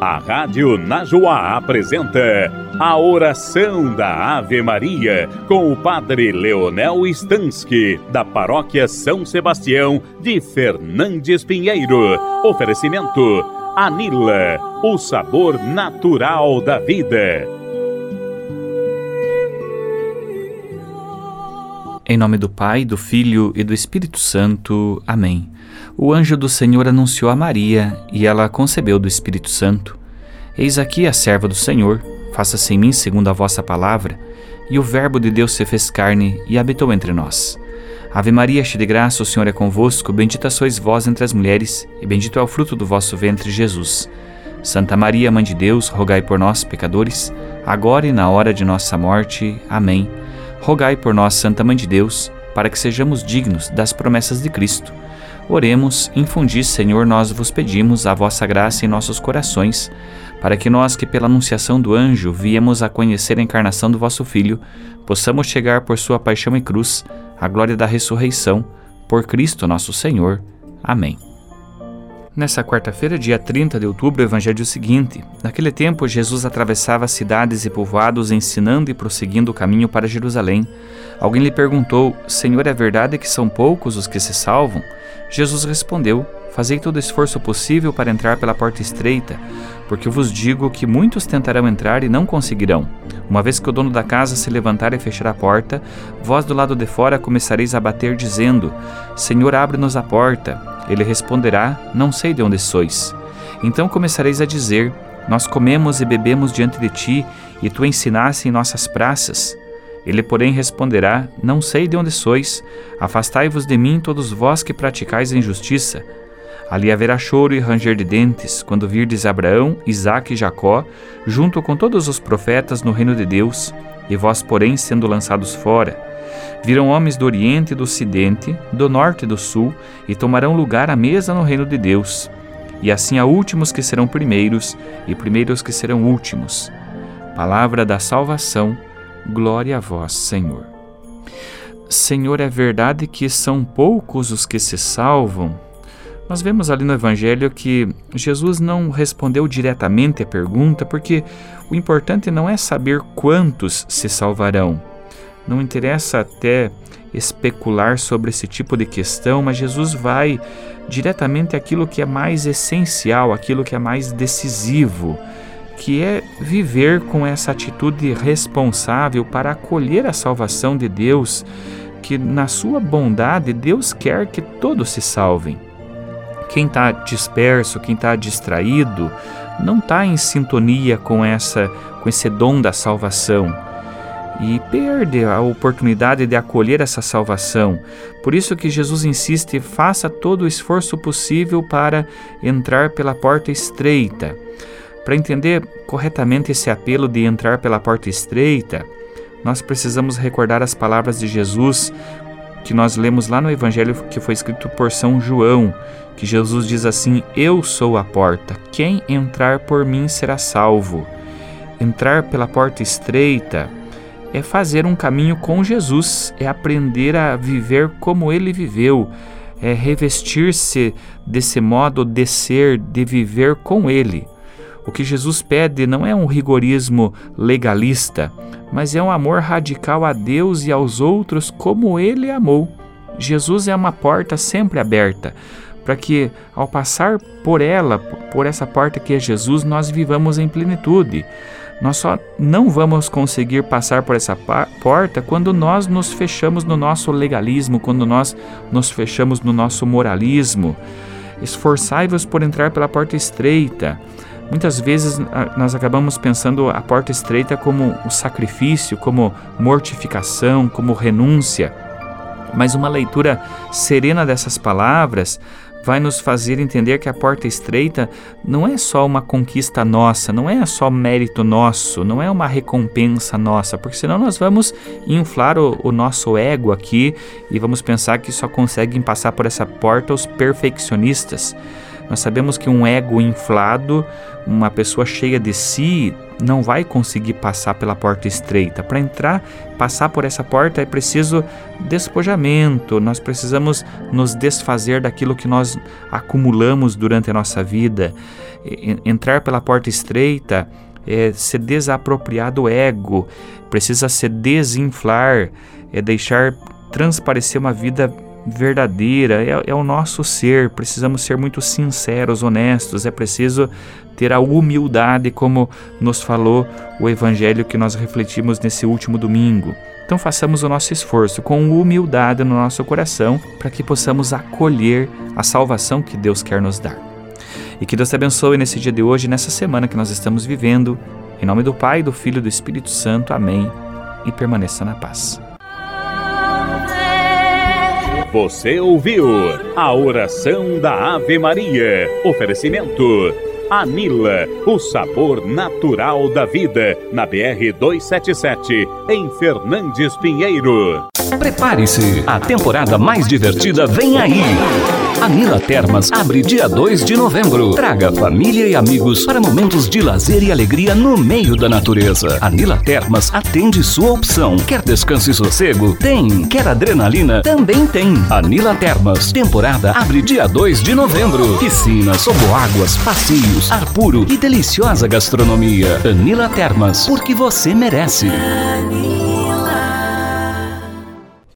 A Rádio Najuá apresenta a oração da Ave Maria com o Padre Leonel Stansky, da Paróquia São Sebastião de Fernandes Pinheiro. Oferecimento Anila, o sabor natural da vida. Em nome do Pai, do Filho e do Espírito Santo. Amém. O anjo do Senhor anunciou a Maria, e ela concebeu do Espírito Santo. Eis aqui a serva do Senhor, faça-se em mim segundo a vossa palavra. E o Verbo de Deus se fez carne e habitou entre nós. Ave Maria, cheia de graça, o Senhor é convosco, bendita sois vós entre as mulheres, e bendito é o fruto do vosso ventre, Jesus. Santa Maria, Mãe de Deus, rogai por nós, pecadores, agora e na hora de nossa morte. Amém rogai por nós, Santa Mãe de Deus, para que sejamos dignos das promessas de Cristo. Oremos, infundi, Senhor, nós vos pedimos a vossa graça em nossos corações, para que nós que pela anunciação do anjo viemos a conhecer a encarnação do vosso Filho, possamos chegar por sua paixão e cruz à glória da ressurreição, por Cristo nosso Senhor. Amém. Nessa quarta-feira, dia 30 de outubro, o evangelho é o seguinte: Naquele tempo, Jesus atravessava cidades e povoados, ensinando e prosseguindo o caminho para Jerusalém. Alguém lhe perguntou: Senhor, é verdade que são poucos os que se salvam? Jesus respondeu: Fazei todo esforço possível para entrar pela porta estreita, porque eu vos digo que muitos tentarão entrar e não conseguirão. Uma vez que o dono da casa se levantar e fechar a porta, vós do lado de fora começareis a bater, dizendo: Senhor, abre-nos a porta. Ele responderá: Não sei de onde sois. Então começareis a dizer: Nós comemos e bebemos diante de ti, e tu ensinaste em nossas praças. Ele, porém, responderá: Não sei de onde sois. Afastai-vos de mim, todos vós que praticais a injustiça. Ali haverá choro e ranger de dentes, quando virdes Abraão, Isaque e Jacó, junto com todos os profetas no reino de Deus, e vós, porém, sendo lançados fora. Virão homens do Oriente e do Ocidente, do Norte e do Sul, e tomarão lugar à mesa no reino de Deus. E assim há últimos que serão primeiros, e primeiros que serão últimos. Palavra da salvação, glória a vós, Senhor. Senhor, é verdade que são poucos os que se salvam? Nós vemos ali no Evangelho que Jesus não respondeu diretamente a pergunta, porque o importante não é saber quantos se salvarão, não interessa até especular sobre esse tipo de questão, mas Jesus vai diretamente àquilo que é mais essencial, aquilo que é mais decisivo, que é viver com essa atitude responsável para acolher a salvação de Deus, que na sua bondade Deus quer que todos se salvem. Quem está disperso, quem está distraído, não está em sintonia com essa, com esse dom da salvação e perde a oportunidade de acolher essa salvação. Por isso que Jesus insiste: faça todo o esforço possível para entrar pela porta estreita. Para entender corretamente esse apelo de entrar pela porta estreita, nós precisamos recordar as palavras de Jesus que nós lemos lá no evangelho que foi escrito por São João, que Jesus diz assim: Eu sou a porta, quem entrar por mim será salvo. Entrar pela porta estreita é fazer um caminho com Jesus, é aprender a viver como ele viveu, é revestir-se desse modo de ser, de viver com ele. O que Jesus pede não é um rigorismo legalista, mas é um amor radical a Deus e aos outros como ele amou. Jesus é uma porta sempre aberta, para que ao passar por ela, por essa porta que é Jesus, nós vivamos em plenitude. Nós só não vamos conseguir passar por essa porta quando nós nos fechamos no nosso legalismo, quando nós nos fechamos no nosso moralismo. Esforçai-vos por entrar pela porta estreita. Muitas vezes nós acabamos pensando a porta estreita como o sacrifício, como mortificação, como renúncia. Mas uma leitura serena dessas palavras vai nos fazer entender que a porta estreita não é só uma conquista nossa, não é só mérito nosso, não é uma recompensa nossa, porque senão nós vamos inflar o, o nosso ego aqui e vamos pensar que só conseguem passar por essa porta os perfeccionistas. Nós sabemos que um ego inflado, uma pessoa cheia de si, não vai conseguir passar pela porta estreita. Para entrar, passar por essa porta é preciso despojamento, nós precisamos nos desfazer daquilo que nós acumulamos durante a nossa vida. Entrar pela porta estreita é se desapropriar do ego, precisa se desinflar, é deixar transparecer uma vida verdadeira, é, é, o nosso ser. Precisamos ser muito sinceros, honestos. É preciso ter a humildade, como nos falou o Evangelho que nós refletimos nesse último domingo. Então façamos o nosso esforço com humildade no nosso coração para que possamos acolher a salvação que Deus quer nos dar. E que Deus te abençoe nesse dia de hoje, nessa semana que nós estamos vivendo. Em nome do Pai, do Filho e do Espírito Santo. Amém. E permaneça na paz. Você ouviu a oração da Ave Maria. Oferecimento. Anila, o sabor natural da vida, na BR 277, em Fernandes Pinheiro. Prepare-se, a temporada mais divertida vem aí. A Nila Termas abre dia 2 de novembro. Traga família e amigos para momentos de lazer e alegria no meio da natureza. A Nila Termas atende sua opção. Quer descanso e sossego? Tem. Quer adrenalina? Também tem. A Nila Termas, temporada abre dia 2 de novembro. Piscinas, toboáguas, passeios, ar puro e deliciosa gastronomia. Anila Termas, porque você merece.